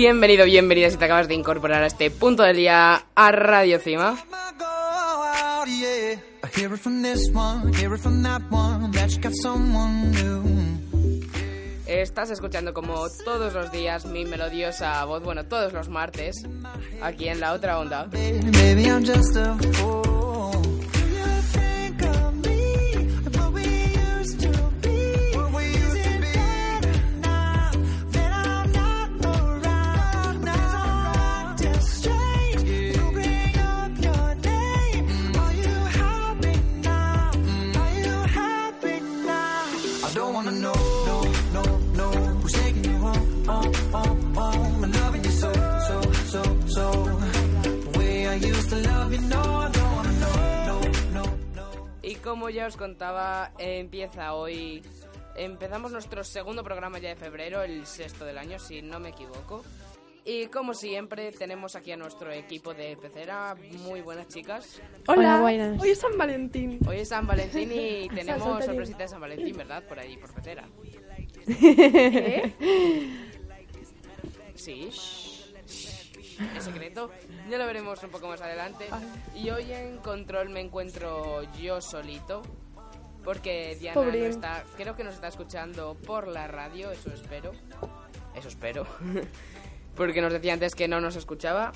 Bienvenido, bienvenida si te acabas de incorporar a este punto del día a Radio Cima. Estás escuchando como todos los días mi melodiosa voz, bueno, todos los martes, aquí en la otra onda. Como ya os contaba, eh, empieza hoy. Empezamos nuestro segundo programa ya de febrero, el sexto del año, si no me equivoco. Y como siempre, tenemos aquí a nuestro equipo de pecera. Muy buenas chicas. Hola, Hola, buenas. hoy es San Valentín. Hoy es San Valentín y tenemos sorpresita de San Valentín, ¿verdad? Por ahí, por pecera. ¿Eh? Sí. Es secreto. Ya lo veremos un poco más adelante. Y hoy en control me encuentro yo solito. Porque Diana no está. Creo que nos está escuchando por la radio, eso espero. Eso espero. porque nos decía antes que no nos escuchaba.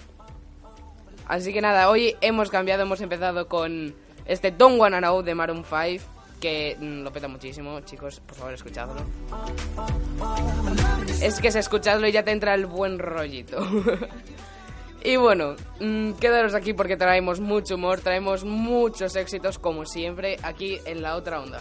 Así que nada, hoy hemos cambiado, hemos empezado con este Don't Wanna Know de Maroon 5. Que mm, lo peta muchísimo, chicos, por favor, escuchadlo. Es que es escuchadlo y ya te entra el buen rollito. y bueno, mm, quedaros aquí porque traemos mucho humor, traemos muchos éxitos como siempre aquí en la otra onda.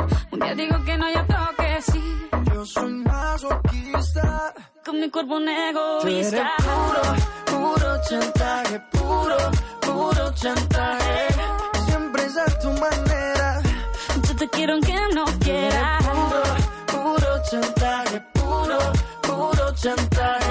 Día digo que no, y otro que sí. Yo soy masoquista Con mi cuerpo un Tú eres egoísta. puro, puro chantaje Puro, puro chantaje Siempre es a tu manera Yo te quiero aunque no quieras. Puro, puro chantaje, puro, puro chantaje.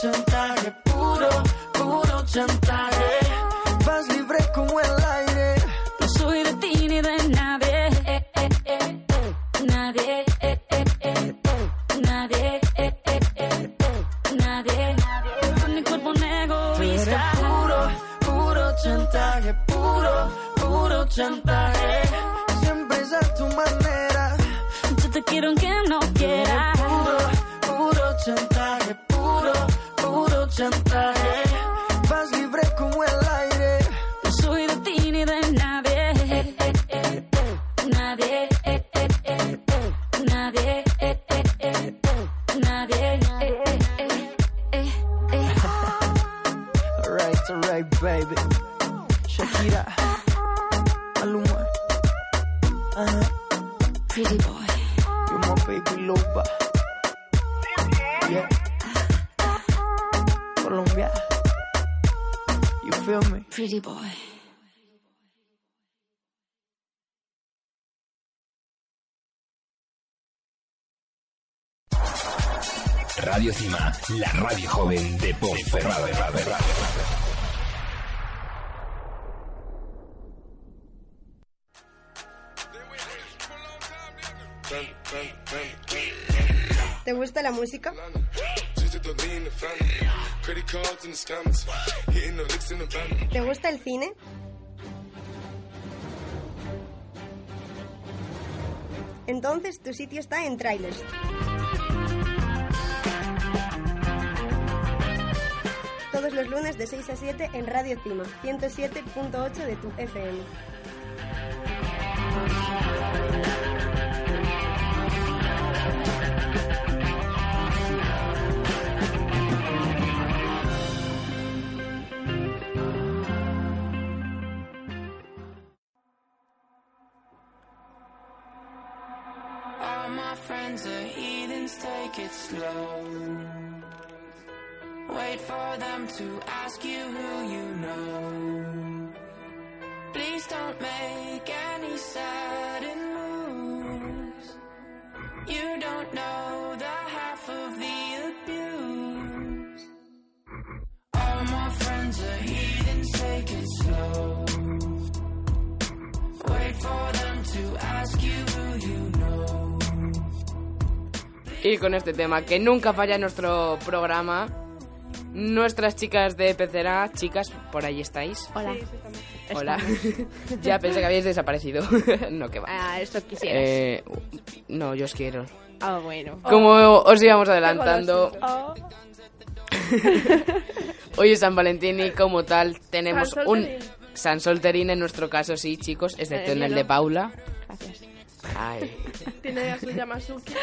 Chantaje, puro, puro chantaje. La radio joven de Ponferrada. ¿Te gusta la música? ¿Te gusta el cine? Entonces tu sitio está en Trailers. Los lunes de 6 a 7 en Radio Cima, 107.8 de tu FM. Y con este tema que nunca falla en nuestro programa, nuestras chicas de Pecera, chicas, por ahí estáis. Hola. Hola. ya pensé que habíais desaparecido. no, que va. Ah, eso quisieras. Eh, no, yo os quiero. Ah, bueno. Como os íbamos adelantando, Oh, hoy es San Valentín y como tal tenemos San un. San Solterín en nuestro caso, sí, chicos, excepto en el de Paula. Ay, Tiene a su Yamasuki.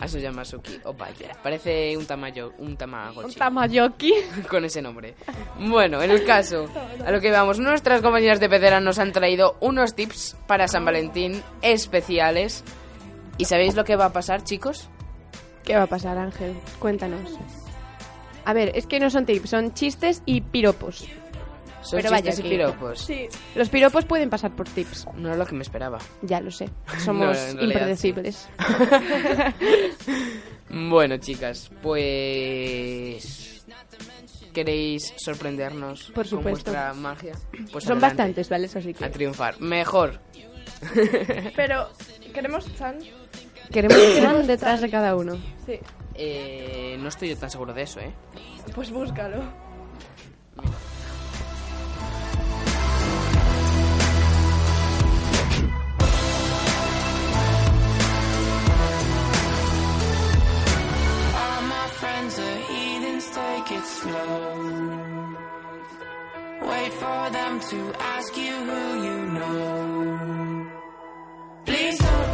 a su Yamasuki. Oh, vaya. Parece un tamayo, un tamagotchi. Un tamayoki. con ese nombre. Bueno, en el caso, a lo que vamos, nuestras compañeras de pecera nos han traído unos tips para San Valentín especiales. ¿Y sabéis lo que va a pasar, chicos? ¿Qué va a pasar, Ángel? Cuéntanos. A ver, es que no son tips, son chistes y piropos. Son Pero vaya chistes y que- piropos. Sí, Los piropos pueden pasar por tips. No es lo que me esperaba. Ya lo sé. Somos realidad impredecibles. Bueno, chicas, pues... ¿Queréis sorprendernos Por con supuesto. vuestra magia? Pues Son adelante, bastantes, ¿vale? Así que A triunfar. Mejor. pero queremos Chan. queremos que van detrás de cada uno. Sí, Eh, no estoy yo tan seguro de eso, ¿eh? pues búscalo. My friends are heathens, take it slow. Wait for them to ask you who you know. Please don't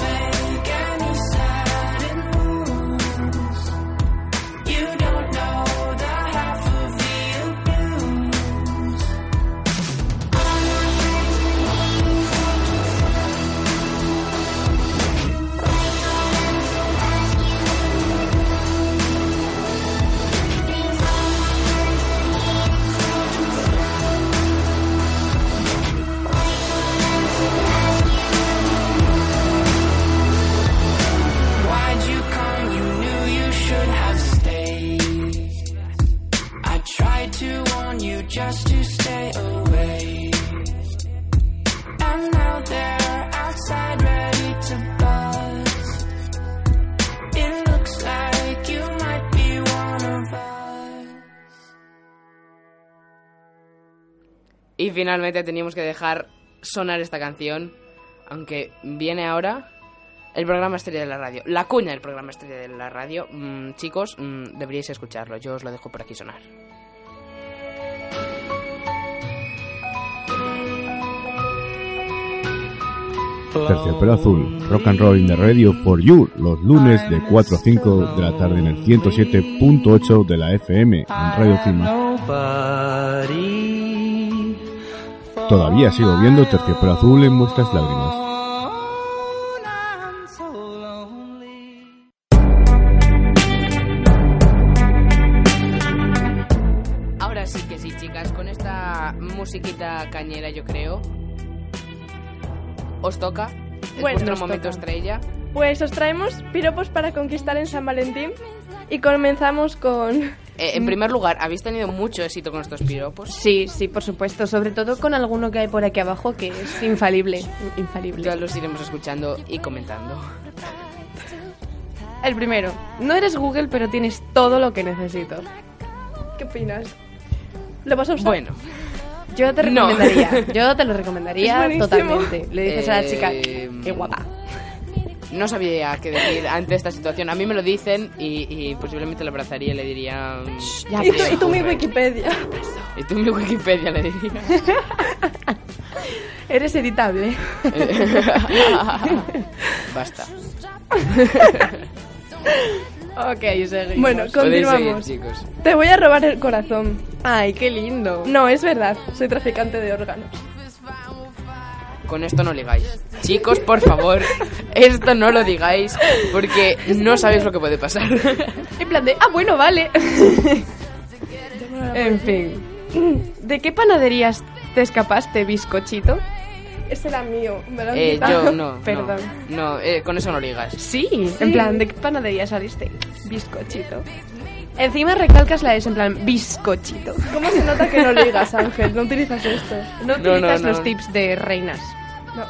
Y finalmente teníamos que dejar sonar esta canción, aunque viene ahora el programa estrella de la radio. La cuña del programa estrella de la radio. Mm, chicos, mm, deberíais escucharlo. Yo os lo dejo por aquí sonar. Terciopelo Azul, Rock and Roll in the Radio for You, los lunes de 4 a 5 de la tarde en el 107.8 de la FM en Radio Cima. Todavía sigo viendo Terciopelo Azul en vuestras lágrimas. Ahora sí que sí, chicas, con esta musiquita cañera, yo creo. Os toca. Es Bueno, vuestro momento toca. estrella. Pues os traemos piropos para conquistar en San Valentín. Y comenzamos con. Eh, en primer lugar, ¿habéis tenido mucho éxito con estos piropos? Sí, sí, por supuesto. Sobre todo con alguno que hay por aquí abajo que es infalible. Infalible. Ya los iremos escuchando y comentando. El primero. No eres Google, pero tienes todo lo que necesito. ¿Qué opinas? ¿Lo vas a usar? Bueno, Yo te No. recomendaría. Yo te lo recomendaría totalmente. Le dices a la chica, Eh, qué guapa. No sabía qué decir ante esta situación. A mí me lo dicen y, y posiblemente lo abrazaría y le diría... ya Y tú, "Tío, y tú mi ocurre". Wikipedia. Y tú mi Wikipedia le diría. Eres editable. Basta. ok, seguimos. Bueno, seguir, continuamos. chicos. Te voy a robar el corazón. Ay, qué lindo. No, es verdad. Soy traficante de órganos. Con esto no ligáis. Chicos, por favor, esto no lo digáis porque no sabéis lo que puede pasar. En plan de, ah, bueno, vale. en fin. ¿De qué panaderías te escapaste, bizcochito? Ese era mío. Me lo han Eh, yo no. Perdón. No, eh, con eso no ligas. Sí, en plan, ¿de qué panadería saliste? Bizcochito. Encima recalcas la S, en plan, bizcochito. ¿Cómo se nota que no ligas, Ángel? No utilizas esto. No No, utilizas no, no. los tips de reinas. No.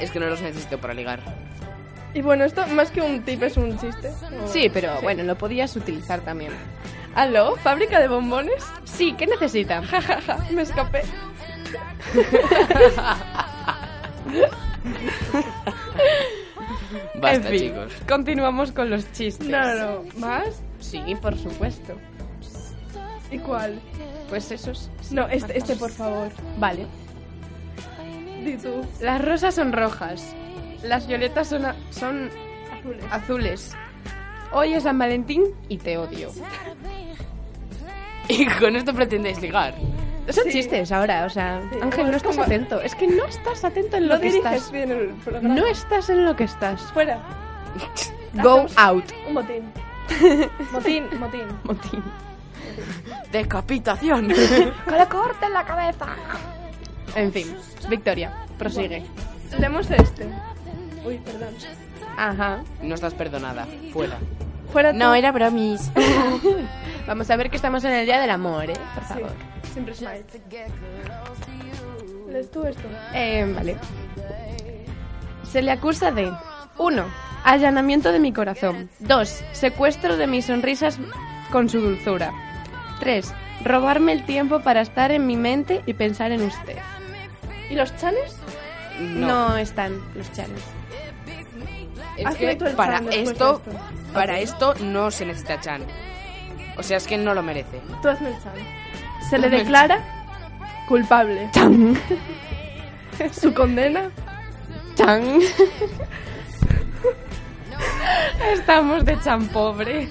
Es que no los necesito para ligar. Y bueno, esto más que un tip es un chiste. ¿o? Sí, pero bueno, lo podías utilizar también. ¿Aló? ¿Fábrica de bombones? Sí, ¿qué necesitan? Jajaja, me escapé. Basta, en fin, chicos. Continuamos con los chistes. No, no, no. ¿Más? Sí, por supuesto. ¿Y cuál? Pues esos. No, este, este por favor. Vale. Di tú. Las rosas son rojas. Las violetas son, a- son Azules. azules. Hoy es San Valentín y te odio. Y con esto pretendéis ligar. Son Sí. chistes ahora, o sea, Sí, Ángel, no es estás como- atento. Es que no estás atento en No lo que diriges estás. bien el programa. No estás en lo que estás. Fuera. Go Hacemos out. Un motín. motín, motín. Motín. Decapitación. ¡Que le corten la cabeza! En fin, Victoria, prosigue. Leemos este. Uy, perdón. Ajá. No estás perdonada. Fuera. Fuera tú. No, era bromis. Vamos a ver que estamos en el Día del Amor, ¿eh? Por Sí, favor. siempre smile. ¿Lees tú esto? Eh, vale. Se le acusa de 1. Allanamiento de mi corazón. 2. Secuestro de mis sonrisas con su dulzura. 3. Robarme el tiempo para estar en mi mente y pensar en usted. ¿Y los chanes? No, están los chanes. Es que para esto. para esto no se necesita Chan. O sea, es que no lo merece. Tú hazme el chan. Se le declara culpable. ¡Chan! Su condena. ¡Chan! Estamos de chan pobre.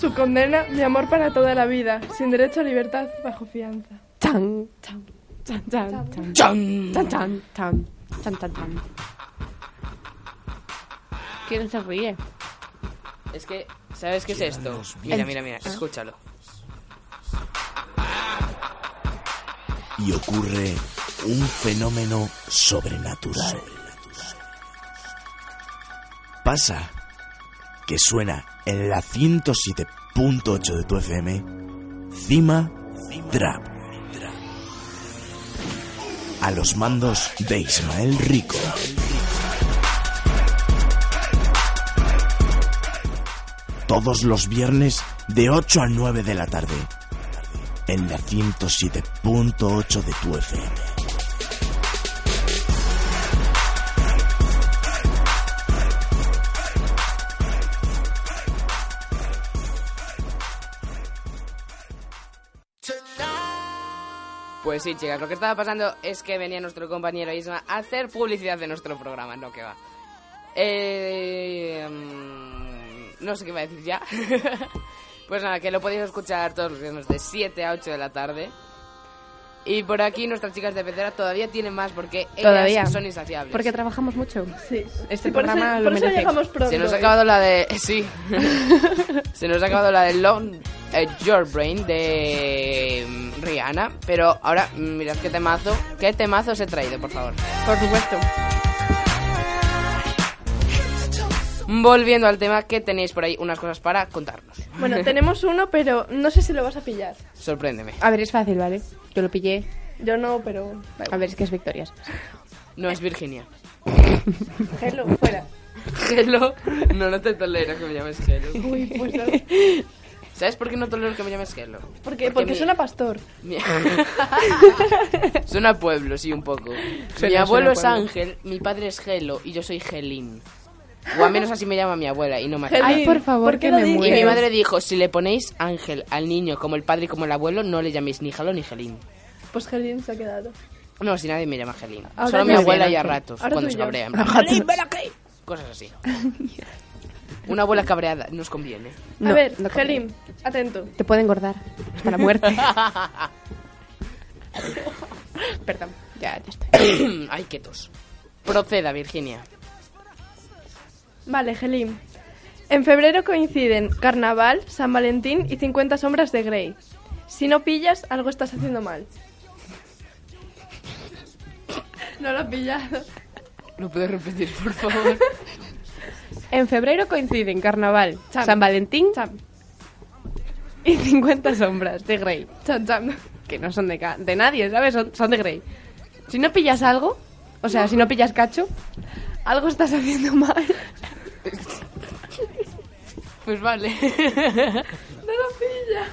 Su condena, mi amor para toda la vida, sin derecho a libertad bajo fianza. ¡Chan! ¡Chan! ¡Chan! ¡Chan! ¡Chan! ¡Chan! ¡Chan! ¡Chan! ¡Chan! ¡Chan! ¡Chan! ¡Chan! ¿Quién se ríe? Es que, ¿sabes qué es esto? Mira, mira, mira, escúchalo. y ocurre un fenómeno sobrenatural. Pasa que suena en la 107.8 de tu FM, Cima Drap. A los mandos de Ismael Rico. Todos los viernes de 8 a 9 de la tarde. En la 107.8 de tu FM. Pues sí, chicas, lo que estaba pasando es que venía nuestro compañero Isma a hacer publicidad de nuestro programa, no que va. Eh, mm, no sé qué va a decir ya. pues nada, que lo podéis escuchar todos los viernes de 7 a 8 de la tarde. Y por aquí nuestras chicas de pecera todavía tienen más porque ellas Todavía. son insaciables. Porque trabajamos mucho. Sí. Este por programa eso, lo por eso merece. llegamos pronto. Se nos ha ¿eh? acabado la de. Sí. Se nos ha acabado la de Long eh, Your Brain de mm, Rihanna. Pero ahora, mm, mirad qué temazo. ¿Qué temazo os he traído, por favor? Por supuesto. Volviendo al tema, que tenéis por ahí unas cosas para contarnos. Bueno, tenemos uno, pero no sé si lo vas a pillar. Sorpréndeme. A ver, es fácil, ¿vale? Yo lo pillé. Yo no, pero... A ver, es que es Victorias. No es Virginia. Hello, fuera. Hello. No, no te tolero que me llames Hello. Uy, pues no. ¿Sabes por qué no tolero que me llames Hello? Porque, porque mi- suena pastor. Mi- Suena a pueblo, sí, un poco. mi Suena- abuelo suena es pueblo. Ángel, mi padre es Gelo y yo soy Gelín. O al menos así me llama mi abuela y no me. Ay, por favor, ¿Por qué que me dices? Y muero. mi madre dijo, si le ponéis Ángel al niño como el padre y como el abuelo, no le llaméis ni Gelo ni Gelín. Pues Gelín se ha quedado. No, si nadie me llama Gelín. Ahora Solo mi abuela bien, y a ratos, Ahora cuando se cabrea. en plan. "Gelín, ven aquí". Cosas así. Una abuela cabreada nos conviene. No, a ver, no Gelín, atento. Te puede engordar. Hasta la muerte. Perdón. Ya, ya estoy. Ay, qué tos. Proceda, Virginia. Vale, Gelín. En febrero coinciden Carnaval, San Valentín y 50 sombras de Grey. Si no pillas, algo estás haciendo mal. No lo he pillado. ¿Lo puedes repetir, por favor? En febrero coinciden Carnaval, Cham. San Valentín Cham, y 50 sombras de Grey. cham, cham. Que no son de, ca- de nadie, ¿sabes? Son, son de Grey. Si no pillas algo, o sea, si no pillas cacho, algo estás haciendo mal. Pues vale. No lo pilla.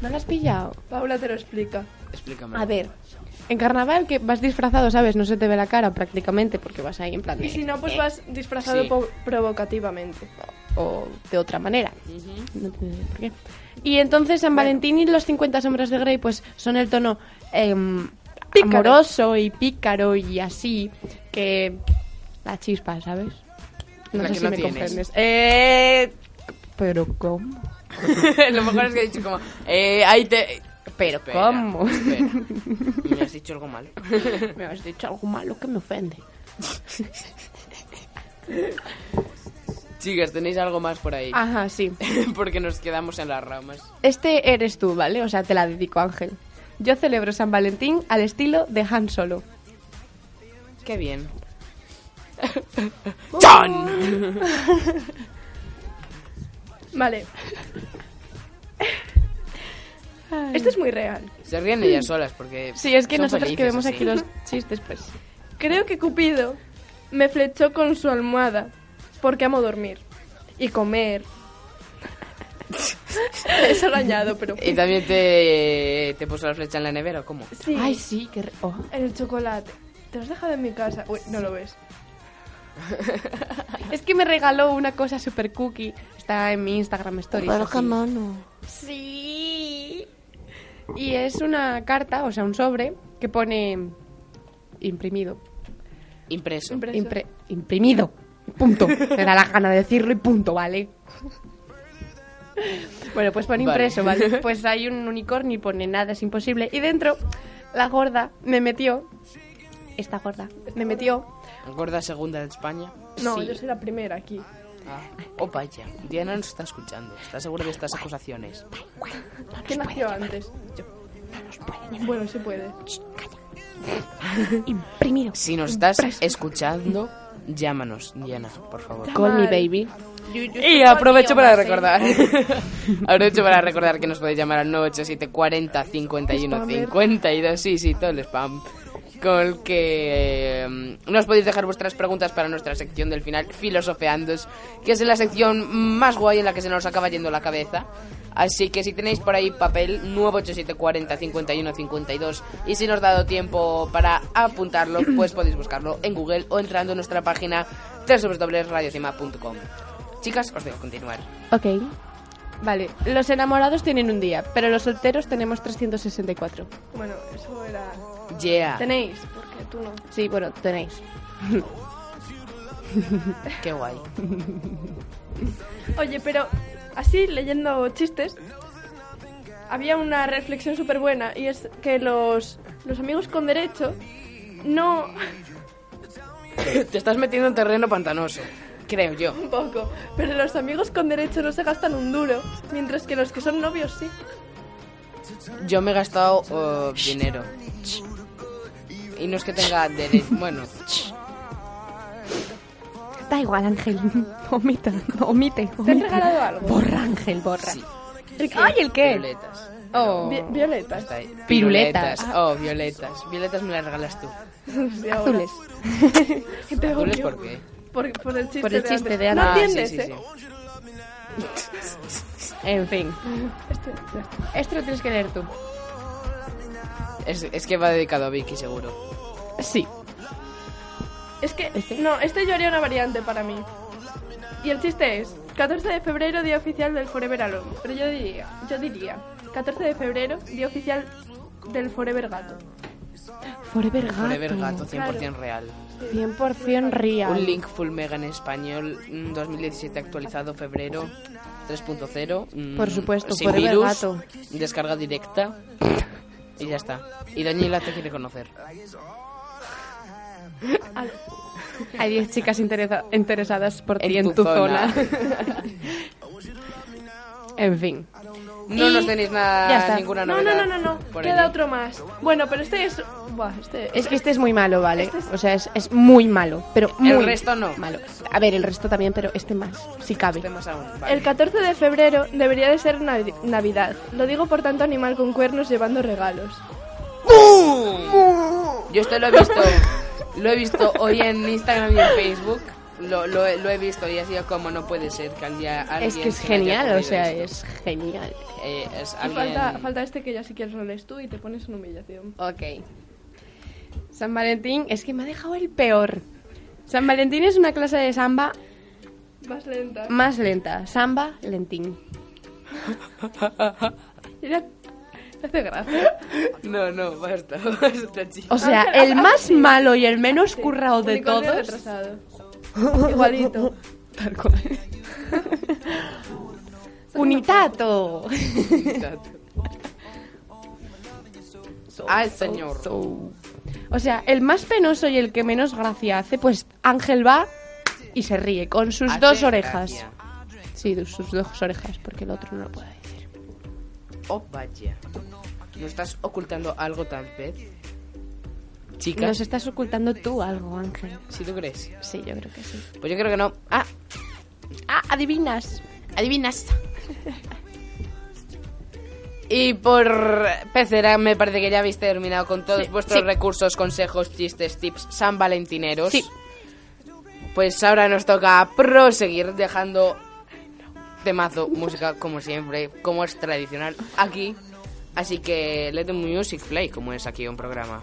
¿No lo has pillado? Paula te lo explica. Explícame. A ver, en carnaval que vas disfrazado, ¿sabes? No se te ve la cara prácticamente porque vas ahí en plan Y si no, pues vas disfrazado Sí. provocativamente. o de otra manera. No te- ¿Por qué? Y entonces San Valentín y los 50 sombras de Grey pues son el tono Pícaro. amoroso y pícaro y así que la chispa, ¿sabes? No La sé que si no me tienes. comprendes. Eh, pero ¿cómo? Lo mejor es que he dicho como... Eh, ahí te... Pero Espera, ¿cómo? espera. Me has dicho algo malo. me has dicho algo malo que me ofende. Chicas, ¿tenéis algo más por ahí? Ajá, sí. Porque nos quedamos en las ramas. Este eres tú, ¿vale? O sea, te la dedico, Ángel. Yo celebro San Valentín al estilo de Han Solo. Qué bien. ¡Chan! Vale. Esto es muy real. Se ríen ellas solas porque... Sí, es que son nosotros que felices vemos así. aquí los chistes, pues... Creo que Cupido me flechó con su almohada porque amo dormir y comer. Eso lo añado, pero ¿Y también te, te puso la flecha en la nevera o cómo? sí, Ay, sí, que... oh. en el chocolate. Te lo has dejado en mi casa. Uy, no lo ves. Es que me regaló una cosa super cookie. Está en mi Instagram Stories. así. mano. Sí. Y es una carta, o sea, un sobre, que pone imprimido. Impreso. Impre- Impre- imprimido. Punto. Me da la gana de decirlo y punto, ¿vale? Bueno, pues pone Vale. impreso, ¿vale? Pues hay un unicornio y pone nada es imposible. Y dentro, la gorda me metió. Esta gorda me metió. Gorda segunda de España. No, Sí. yo soy la primera aquí. Ah. Oh, vaya. Diana nos está escuchando. ¿Estás segura de estas acusaciones? ¿Quién nació antes? Bueno, se puede. Imprimido. Si nos estás escuchando, llámanos, Diana, por favor. Call me baby. Y aprovecho para recordar. aprovecho para recordar que nos podéis llamar al 987 40 51 Spammer. 52. Sí, sí, todo el spam. Con el que eh, nos podéis dejar vuestras preguntas para nuestra sección del final, Filosofeandos, que es la sección más guay en la que se nos acaba yendo la cabeza. Así que si tenéis por ahí papel 98740 51 52 y si nos ha dado tiempo para apuntarlo, pues podéis buscarlo en Google o entrando en nuestra página www.radiocima.com. Chicas, os dejo continuar. Ok. Vale, los enamorados tienen un día, pero los solteros tenemos 364. Bueno, eso era... Yeah. Tenéis, porque tú no. Sí, bueno, tenéis. Qué guay. Oye, pero así leyendo chistes, había una reflexión súper buena y es que los, los amigos con derecho no... Te estás metiendo en terreno pantanoso, creo yo. Un poco, pero los amigos con derecho no se gastan un duro, mientras que los que son novios sí. Yo me he gastado eh, dinero. Y no es que tenga derecho. Bueno, Da igual, Ángel. Omita, omite. ¿Te han omite. regalado algo? Borra, Ángel, borra. sí. ¿El qué? ¡Ay, el qué! Violetas. Oh. Vi- violetas. Piruletas. Oh, violetas. Violetas me las regalas tú. Azules. Te ¿Azules por qué? Por, por el chiste, Por el de, chiste de No Ana. Ah, sí, entiendes, sí, ¿eh? En fin. Este. Esto lo tienes que leer tú. Es, es que va dedicado a Vicky, seguro. Sí. Es que, no, este yo haría una variante para mí. Y el chiste es, 14 de febrero, día oficial del Forever Alone. Pero yo diría, yo diría, 14 de febrero, día oficial del Forever Gato. Forever Gato. Forever Gato, 100% Claro. real. 100% real. Un link full mega en español, mm, 2017 actualizado, febrero 3.0. mm, Por supuesto, sin Forever virus, Gato. descarga directa. Y ya está. Y Daniela te quiere conocer. Hay 10 chicas interesa- interesadas por ti En en, tu tu, zona. zona. en fin. No Y- nos tenéis nada, Ya está. ninguna No, no, novedad. no, no, no. por Queda allí. otro más. Bueno, pero este es... Buah, este... Es que este es muy malo, ¿vale? Este es- O sea, es, es muy malo. Pero muy El resto no. malo. A ver, el resto también, pero este más, si cabe. Este más aún, vale. El 14 de febrero debería de ser Navi- Navidad. Lo digo por tanto animal con cuernos llevando regalos. Yo esto lo he visto, lo he visto hoy en Instagram y en Facebook. Lo, lo, he- lo he visto y ha sido como no puede ser que al día alguien Es que es genial, o ocurrido sea, esto. es genial. Eh, es alguien... falta, falta este que ya si quieres lo lees tú y te pones en humillación. Ok. San Valentín, es que me ha dejado el peor. San Valentín es una clase de samba Más lenta. más lenta. Samba lentín. Te hace gracia. No, no, basta, basta, chicos. O sea, el más malo y el menos currado de todos. retrasado. Igualito. Tal cual. Unitato. Al señor. O sea, el más penoso y el que menos gracia hace, pues Ángel va y se ríe con sus Hace dos orejas. gracia. Sí, sus dos orejas, porque el otro no lo puede decir. Oh, vaya. ¿No estás ocultando algo tal vez? Nos estás ocultando tú algo, Ángel. si tú crees. Sí, yo creo que sí. Pues yo creo que no. Ah, Ah, adivinas. adivinas. Y por pecera me parece que ya habéis terminado con todos Sí, vuestros sí. recursos, consejos, chistes, tips san valentineros. Sí. Pues ahora nos toca proseguir dejando temazo, música como siempre, como es tradicional aquí. Así que let the music play, como es aquí un programa.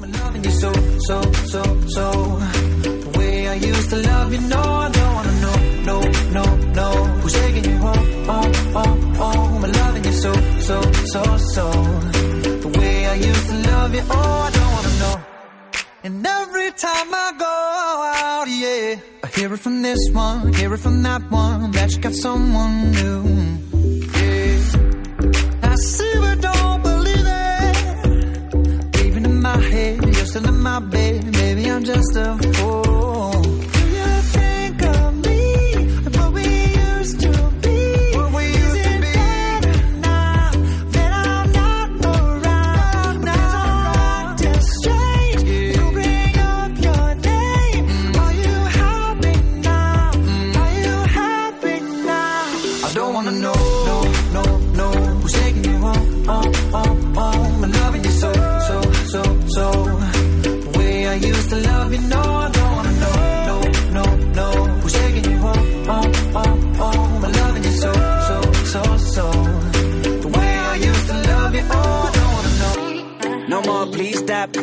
I'm loving you so, so, so, so. The way I used to love you, no, I don't wanna know, no, no, no. Who's taking you home, home, home, home? I'm loving you so, so, so, so. The way I used to love you, oh, I don't wanna know. And every time I go out, yeah, I hear it from this one, hear it from that one, that you got someone new. In my bed. Maybe I'm just a fool.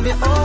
Love you, oh,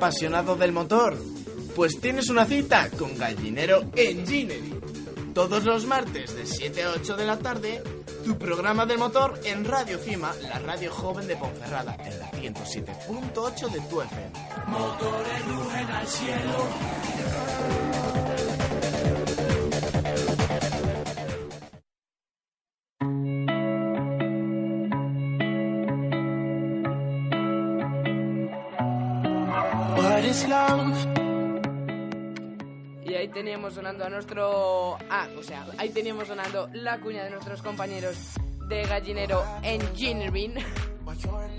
apasionado del motor? Pues tienes una cita con Gallinero Engineering. Todos los martes de 7 a 8 de la tarde, tu programa del motor en Radio Cima, la radio joven de Ponferrada, en la 107.8 de tu FM. Motores rugen al cielo. Sonando a nuestro... Ah, o sea, ahí teníamos sonando la cuña de nuestros compañeros de Gallinero Engineering.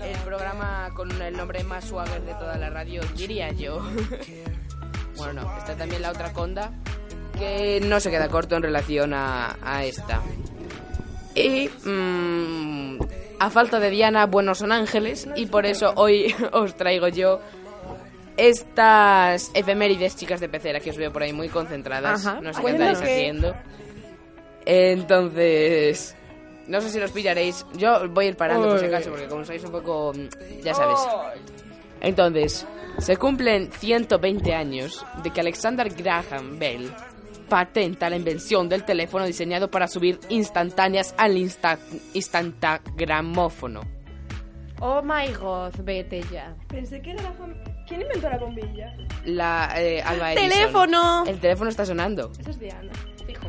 El programa con el nombre más suave de toda la radio, diría yo. Bueno, no, está también la otra conda, que no se queda corto en relación a, a esta. Y mm, a falta de Diana, buenos son ángeles, y por eso hoy os traigo yo estas efemérides chicas de pecera que os veo por ahí muy concentradas. Ajá. No sé qué estáis que- haciendo. Entonces, no sé si los pillaréis. Yo voy a ir parando por si acaso, porque como sois un poco, mm, ya sabes. Entonces, se cumplen 120 años de que Alexander Graham Bell patenta la invención del teléfono diseñado para subir instantáneas al insta instantagramófono. Oh my god, vete ya. Pensé que era la fam- ¿Quién inventó la bombilla? La eh, Alba Edison. ¡Teléfono! El teléfono está sonando. Esa es Diana, fijo.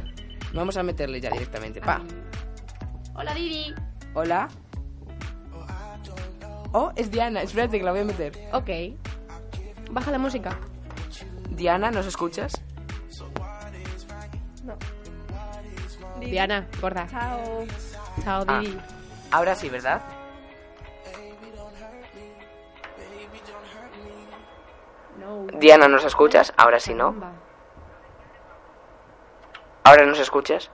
Vamos a meterle ya directamente. Pa. Hola Didi. Hola. Oh, es Diana. Espérate que la voy a meter. Ok. Baja la música. Diana, ¿nos escuchas? No. Diana, gorda. Chao. Chao, Ah, Didi. ahora sí, ¿verdad? Diana, ¿nos escuchas? Ahora sí, ¿no? ¿Ahora nos escuchas?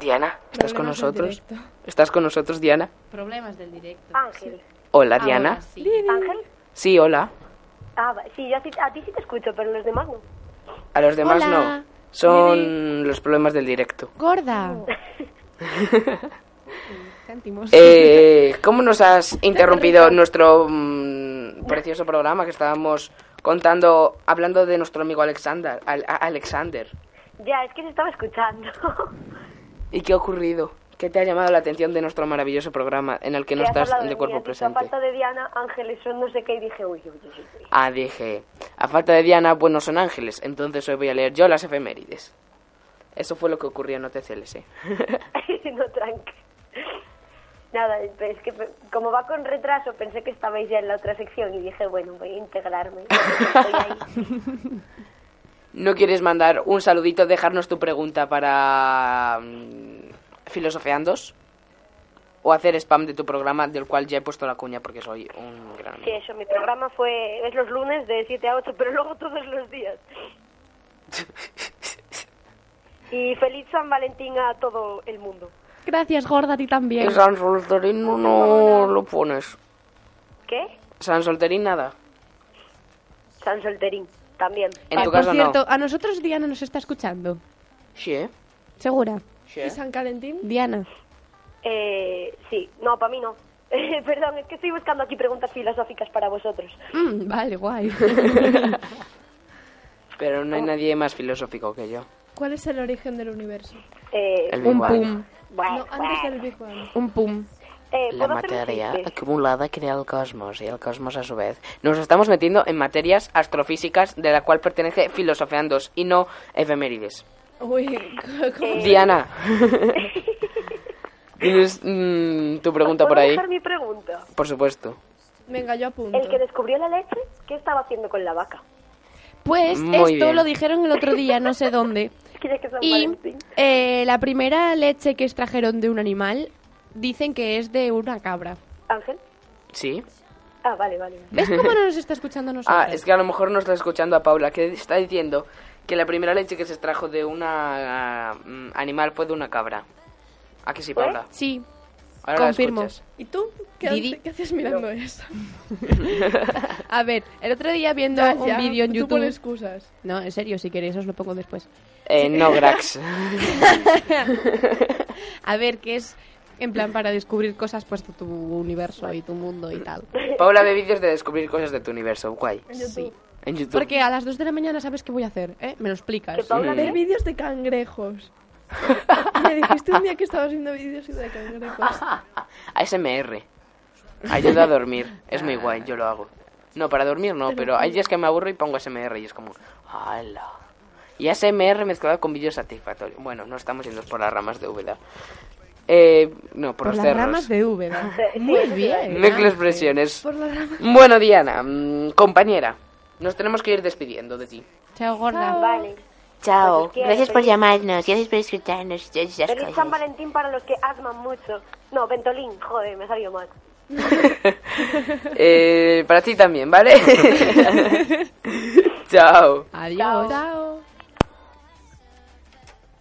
Diana, ¿estás con nosotros? ¿Estás con nosotros, Diana? Problemas del directo. Ángel. Hola, Diana. ¿Ángel? Sí, hola. Ah, sí, yo a ti, a ti sí te escucho, pero los demás no. A los demás Hola. no. Son los problemas del directo. Gorda. Eh, ¿Cómo nos has interrumpido nuestro mm, precioso programa que estábamos contando, hablando de nuestro amigo Alexander? Al- Alexander. Ya, es que se estaba escuchando. ¿Y qué ha ocurrido? ¿Qué te ha llamado la atención de nuestro maravilloso programa en el que no estás de cuerpo presente? A falta de Diana, Ángeles son no sé qué, y dije, uy, uy, uy, uy. Ah, dije, a falta de Diana, buenos son ángeles. Entonces hoy voy a leer yo las efemérides. Eso fue lo que ocurrió, no te celes, ¿eh? no, tranqui. Nada, es que como va con retraso, pensé que estabais ya en la otra sección y dije, bueno, voy a integrarme. Estoy ahí. ¿No quieres mandar un saludito, dejarnos tu pregunta para mm, Filosofeandos? ¿O hacer spam de tu programa, del cual ya he puesto la cuña porque soy un gran Sí, eso, mi programa fue, es los lunes de 7 a 8, pero luego todos los días. Y feliz San Valentín a todo el mundo. Gracias, gorda, a ti también. Y San Solterín no, no lo pones. ¿Qué? San Solterín nada. San Solterín, también. En Ah, tu por caso cierto, no. a nosotros Diana nos está escuchando. Sí, ¿eh? ¿Segura? Sí. ¿Y San Calentín? Diana. Eh, sí, no, para mí no. Eh, perdón, es que estoy buscando aquí preguntas filosóficas para vosotros. Mm, vale, guay. Pero no hay nadie más filosófico que yo. ¿Cuál es el origen del universo? Eh, El Big Un Bang. pum. No, antes del Big Bang. Un pum. Eh, La ¿puedo hacer un materia acumulada crea el cosmos y el cosmos a su vez. Nos estamos metiendo en materias astrofísicas de la cual pertenece Filosofeandos y no efemérides. Uy, ¿cómo? Diana. ¿Tienes mm, tu pregunta por ¿Puedo ahí? dejar mi pregunta? Por supuesto. Venga, yo apunto. El que descubrió la leche, ¿qué estaba haciendo con la vaca? Pues Muy esto bien. lo dijeron el otro día, no sé dónde. Que San Y eh, la primera leche que extrajeron de un animal dicen que es de una cabra. ¿Ángel? ¿Sí? Ah, vale, vale. ¿Ves cómo no nos está escuchando a nosotros? Ah, es que a lo mejor no está escuchando a Paula, que está diciendo que la primera leche que se extrajo de una mm, animal fue de una cabra. ¿A que sí, Paula? Sí, Ahora confirmo. ¿Y tú? ¿Qué, Didi. haces- qué haces mirando eso? A ver, el otro día viendo Ya, un vídeo en tú YouTube... pon excusas. No, en serio, si queréis os lo pongo después. Eh, no, Grax. A ver, que es en plan para descubrir cosas pues de tu universo y tu mundo y tal. Paula ve vídeos de descubrir cosas de tu universo. Guay. En YouTube. En YouTube. Porque a las 2 de la mañana sabes qué voy a hacer, ¿eh? Me lo explicas. Que Paula Ver ve vídeos de cangrejos. Me dijiste un día que estabas viendo vídeos de cangrejos. ASMR. Ayuda a dormir. Es muy guay, yo lo hago. No, para dormir no, pero hay días que me aburro y pongo ASMR y es como... ¡Hala! Y ASMR mezclado con vídeos satisfactorios. Bueno, no estamos yendo por las ramas de Úbeda. Eh, no, por, Por los las cerros. ramas de Úbeda. Muy bien. Mezclo expresiones. Por las ramas. Bueno, Diana, mm, compañera, nos tenemos que ir despidiendo de ti. Chao, gorda. Vale. Chao. Pues, ¿qué? Gracias por llamarnos. Gracias por escucharnos. Feliz San. Valentín para los que asman mucho. No, Ventolín, joder, me salió mal. Eh, para ti también, ¿vale? Chao. Adiós. Chao.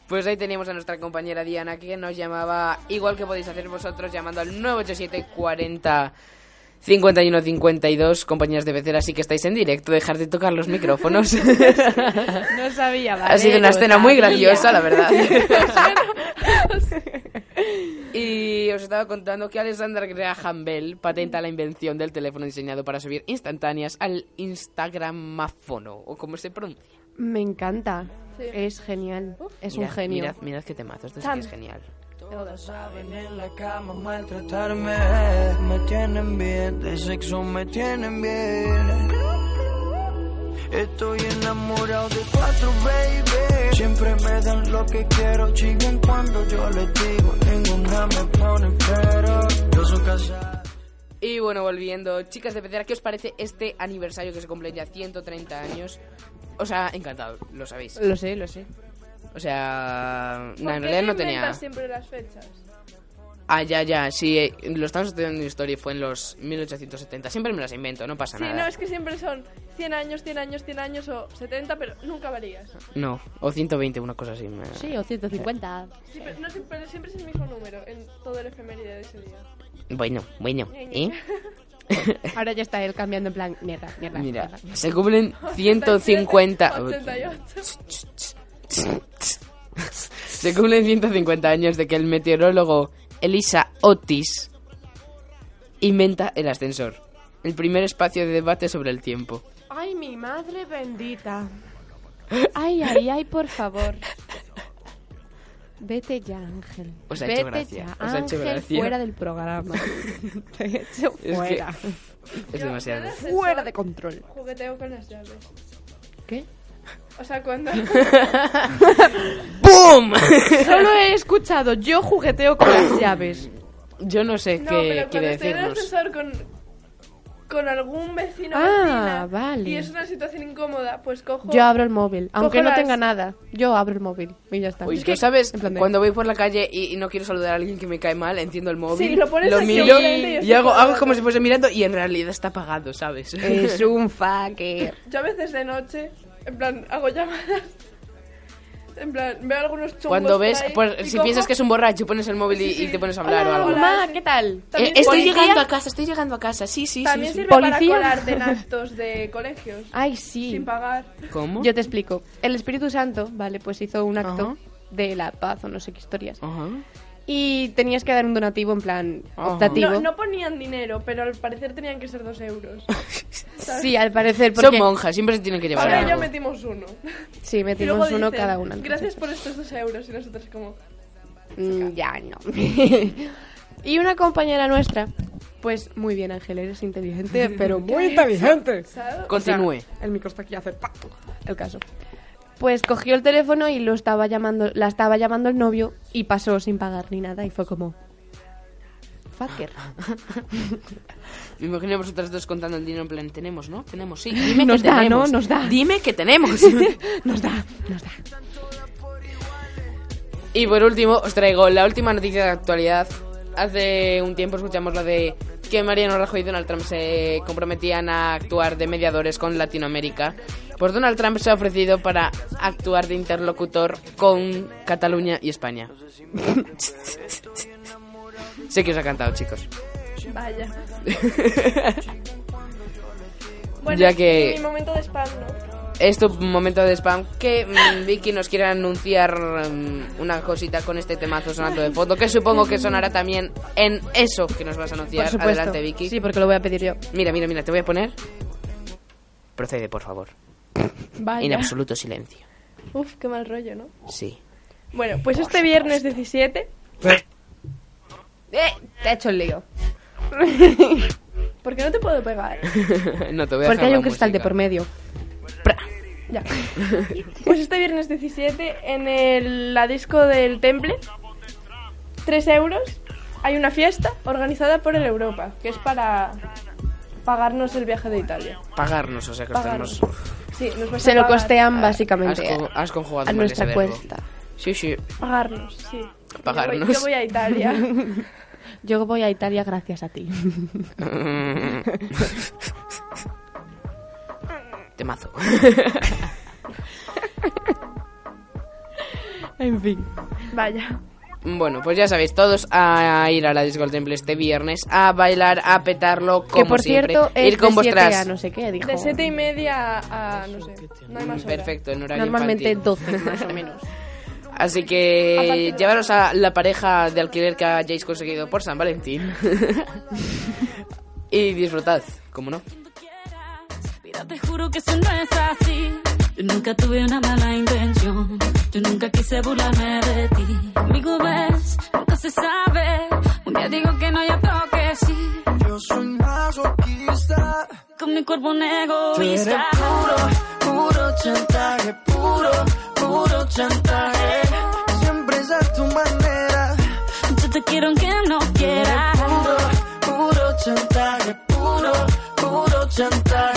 Pues ahí teníamos a nuestra compañera Diana que nos llamaba igual que podéis hacer vosotros llamando al 987 40 51 52 compañías de becer así que estáis en directo dejar de tocar los micrófonos. No sabía, ¿vale? ha sido una Lo escena muy graciosa la verdad. Y os estaba contando que Alexander Graham Bell patenta la invención del teléfono diseñado para subir instantáneas al Instagramafono o como se pronuncia Me encanta. Sí. Es genial. Es un Mirad, genio. mirad, mirad qué temazo esto sí que es genial Todas saben en la cama maltratarme. Me tienen bien, de sexo me tienen bien. Estoy enamorado de cuatro, baby. Siempre me dan lo que quiero, chinguen cuando yo les digo. Ninguna me pone pero. Yo soy casado. Y bueno, volviendo, chicas de pecera, ¿qué os parece este aniversario que se cumple ya 130 años? O sea, encantado, lo sabéis. Lo sé, lo sé. O sea, ¿Por no, en qué realidad te no tenía. inventas siempre las fechas? Ah, ya, ya, sí, eh, lo estamos estudiando en historia y fue en los 1870. Siempre me las invento, no pasa Sí, nada. no, es que siempre son 100 años, 100 años, 100 años o 70, pero nunca varías. No, o 120, una cosa así. me- Sí, o 150. Siempre, no, siempre, siempre es el mismo número en todo el efeméride de ese día. Bueno, bueno, ¿eh? Ahora ya está él cambiando en plan, mierda, mierda. Mira, mierda. se cumplen 150... 88. Se cumplen 150 años de que el meteorólogo Elisa Otis inventa el ascensor, el primer espacio de debate sobre el tiempo. Ay, mi madre bendita. Ay, ay, ay, por favor. Vete ya, Ángel. Os ha Vete hecho gracia, ya. os ha hecho Ángel, gracia. fuera del programa. Te he hecho Es que fuera. es demasiado. Fuera de control. Jugueteo con las llaves. ¿Qué? O sea, cuando... ¡Boom! Solo he escuchado yo jugueteo con las llaves. Yo no sé no, qué pero quiere cuando estoy en el decirnos. ascensor con, con algún vecino o Ah, vecina vale. y es una situación incómoda, pues cojo... Yo abro el móvil. Aunque no las- tenga nada. Yo abro el móvil. Y ya está. Uy, Es tú que- sabes, en plan de- cuando voy por la calle y, y no quiero saludar a alguien que me cae mal, enciendo el móvil, Sí, lo pones aquí miro enfrente y y, estoy hago, todo el hago rato. como si fuese mirando y en realidad está apagado, ¿sabes? Es un fucker. Yo a veces de noche, en plan, hago llamadas. En plan, veo algunos chungos Cuando por ves, ahí pues y si cojo- piensas que es un borracho, pones el móvil y, Sí, sí. y te pones a hablar o Hola, algo. mamá, sí. ¿qué tal? También Eh, estoy sirve- llegando a casa, estoy llegando a casa, sí, sí, También sí. sí. sirve para colarte en actos de colegios. Ay, sí. Sin pagar. ¿Cómo? Yo te explico. El Espíritu Santo, vale, pues hizo un acto Ajá. de la paz o no sé qué historias. Ajá. Y tenías que dar un donativo en plan Ajá. optativo. No, no ponían dinero, pero al parecer tenían que ser dos euros. ¿sabes? Sí, al parecer, Son porque... monjas, siempre se tienen que llevar Ahora ya metimos uno. Sí, metimos uno dicen, cada uno. Gracias por estos dos euros. Y nosotros como... Mm, ya no. y una compañera nuestra, pues muy bien, Ángel, eres inteligente, pero muy inteligente. ¿sabes? Continúe. O sea, el micro está aquí hace pa, el caso. Pues cogió el teléfono y lo estaba llamando, la estaba llamando el novio y pasó sin pagar ni nada y fue como fucker. Me imagino a vosotras dos contando el dinero en plan, tenemos, ¿no? Tenemos, sí. Dime Nos que da, tenemos. ¿no? Nos da. Dime que tenemos. nos da, nos da. y por último, os traigo la última noticia de actualidad. Hace un tiempo escuchamos la de que Mariano Rajoy y Donald Trump se comprometían a actuar de mediadores con Latinoamérica. Pues Donald Trump se ha ofrecido para actuar de interlocutor con Cataluña y España. sé que os ha cantado, chicos. Vaya. Bueno, Ya que- mi momento de spam, ¿no? Es tu momento de spam que mm, Vicky nos quiere anunciar mm, una cosita con este temazo sonando de fondo, que supongo que sonará también en eso que nos vas a anunciar. Por supuesto. Adelante, Vicky. Sí, porque lo voy a pedir yo. Mira, mira, mira, te voy a poner. Procede, por favor. Vaya. En absoluto silencio. Uf, qué mal rollo, ¿no? Sí. Bueno, pues este viernes 17... Eh, te ha hecho el lío. ¿Por qué no te puedo pegar? no te voy a Porque dejar hay la un cristal de música. por medio. Ya. Pues este viernes 17 en el- la disco del Temple, 3 euros, hay una fiesta organizada por el Europa, que es para pagarnos el viaje de Italia. Pagarnos, o sea que Pagarnos. Sí, nos Se lo costean básicamente Has, co- has conjugado a nuestra ese verbo. cuesta. Sí, sí. Pagarnos, sí. Pagarnos. Yo voy, yo voy a Italia. Yo voy a Italia gracias a ti. Temazo. en fin. Vaya. Bueno, pues ya sabéis, todos a ir a la Disco del Temple este viernes a bailar, a petarlo, como que por siempre. cierto es ir con de siete vuestras. a no sé qué, dijo. De 7 y media a, no sé, no hay más hora. Perfecto, en horario Normalmente infantil. 12 más o menos. Así que llevaros a la pareja de alquiler que hayáis conseguido por San Valentín. y disfrutad, como no. Mira, te juro que eso no es así. Yo nunca tuve una mala intención. Yo nunca quise burlarme de ti. Conmigo ves, nunca se sabe. Un día digo que no, y otro que sí. Yo soy masoquista. Con mi cuerpo un Tú eres egoísta. puro, puro chantaje, puro, puro chantaje. Siempre es a tu manera. Yo te quiero aunque no quieras. Puro, puro chantaje, puro, puro chantaje.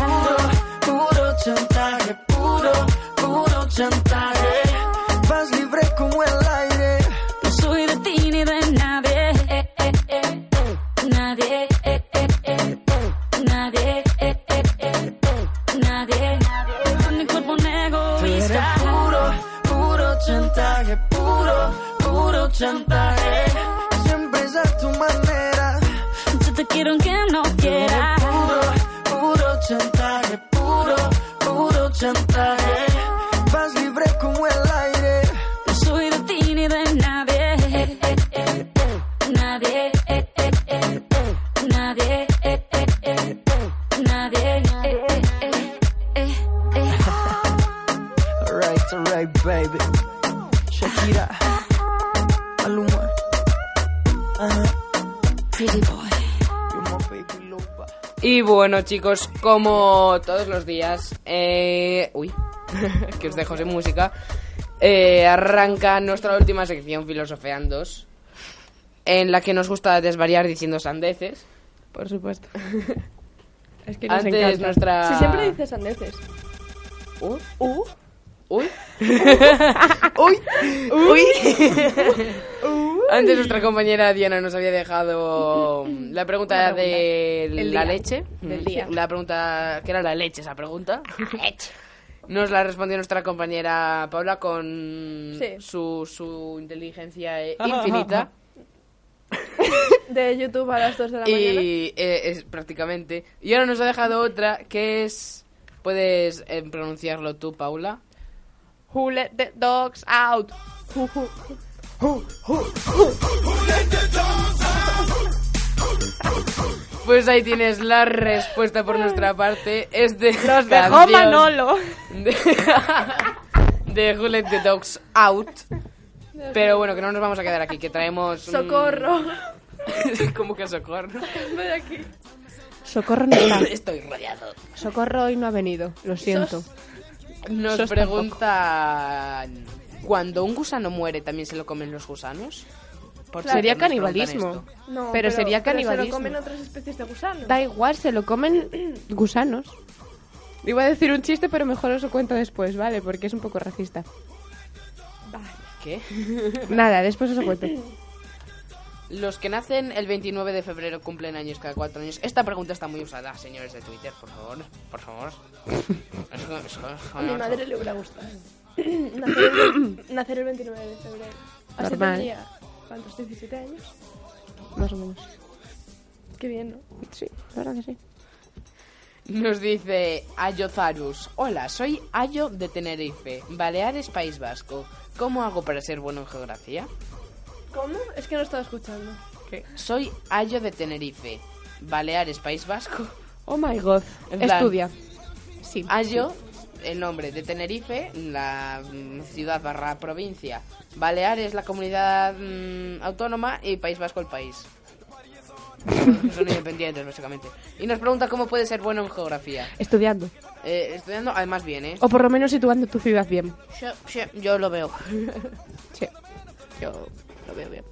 Chantaje, puro, puro chantaje. Vas libre como el aire. No soy de ti ni de nadie. Eh, eh, eh. Nadie. Nadie. Nadie. Mi cuerpo un puro, puro chantaje, puro, puro chantaje. Puro bueno, chicos, como todos los días, eh... uy, que os dejo sin música, eh, arranca nuestra última sección, Filosofeandos, en la que nos gusta desvariar diciendo sandeces. Por supuesto. Es que nos Antes encanta. nuestra... Si siempre dices sandeces. Uh, Uh. uy, Uy. uy. Antes nuestra compañera Diana nos había dejado la pregunta de. El la día. leche. Del día. La pregunta, ¿qué era la leche esa pregunta? Nos la respondió nuestra compañera Paula con Sí. su, su inteligencia infinita. De YouTube a las 2 de la mañana. y eh, es prácticamente. Y ahora nos ha dejado otra que es. ¿Puedes eh, pronunciarlo tú, Paula? Who let the dogs out? Who, who, Pues ahí tienes la respuesta por nuestra parte. Es de Nos dejó Manolo. De, de Who Let the Dogs Out. Pero bueno, que no nos vamos a quedar aquí, que traemos... un- Socorro. ¿Cómo que socorro? Aquí. Socorro no está. Estoy rodeado. Socorro hoy no ha venido, lo siento. Nos Sos preguntan... Cuando un gusano muere, ¿también se lo comen los gusanos? ¿Por qué Sería canibalismo. No, Pero sería pero canibalismo. se lo comen otras especies de gusanos. Da igual, se lo comen gusanos. Iba a decir un chiste, pero mejor os lo cuento después, ¿vale? Porque es un poco racista. ¿Qué? Nada, después os lo cuento. Los que nacen el 29 de febrero cumplen años cada cuatro años. Esta pregunta está muy usada, señores de Twitter, por favor. Por favor. A mi madre le hubiera gustado. nacer, el, nacer el 29 de febrero. Así Normal. tendría, ¿cuántos? ¿17 años? Más o menos. Qué bien, ¿no? Sí, la verdad que sí. Nos dice Ayozarus. Hola, soy Ayo de Tenerife, Baleares, País Vasco. ¿Cómo hago para ser bueno en geografía? ¿Cómo? Es que no estaba escuchando. ¿Qué? Soy Ayo de Tenerife, Baleares, País Vasco. Oh my god. En plan, Estudia. Sí. Ayo, el nombre de Tenerife, la mm, ciudad barra provincia. Baleares, la comunidad mm, autónoma y País Vasco, el país. Son independientes, básicamente. Y nos pregunta cómo puede ser bueno en geografía. Estudiando. Eh, estudiando, además bien, ¿eh? O por lo menos situando tu ciudad bien. Sí, sí, yo lo veo. Sí. Yo lo veo bien.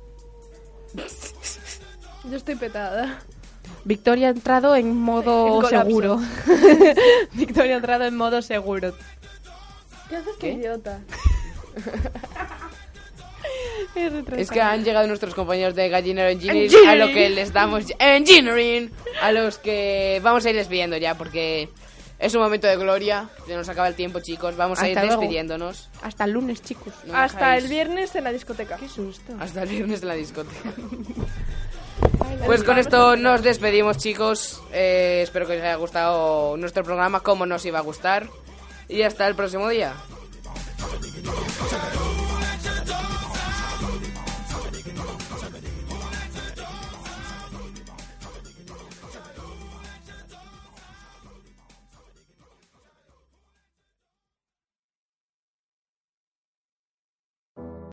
Yo estoy petada. Victoria ha entrado en modo seguro. Victoria ha entrado en modo seguro. ¿Qué haces, ¿Qué? idiota? Es que han llegado nuestros compañeros de Gallinero Engineering, Engineering. a lo que les damos Engineering, a los que vamos a ir despidiendo ya porque es un momento de gloria, se nos acaba el tiempo, chicos, vamos a ir luego. despidiéndonos. Hasta el lunes, chicos. No Hasta dejáis- el viernes en la discoteca. Qué susto. Hasta el viernes de la discoteca. Pues con esto nos despedimos, chicos. Eh, espero que os haya gustado nuestro programa, como nos iba a gustar. Y hasta el próximo día.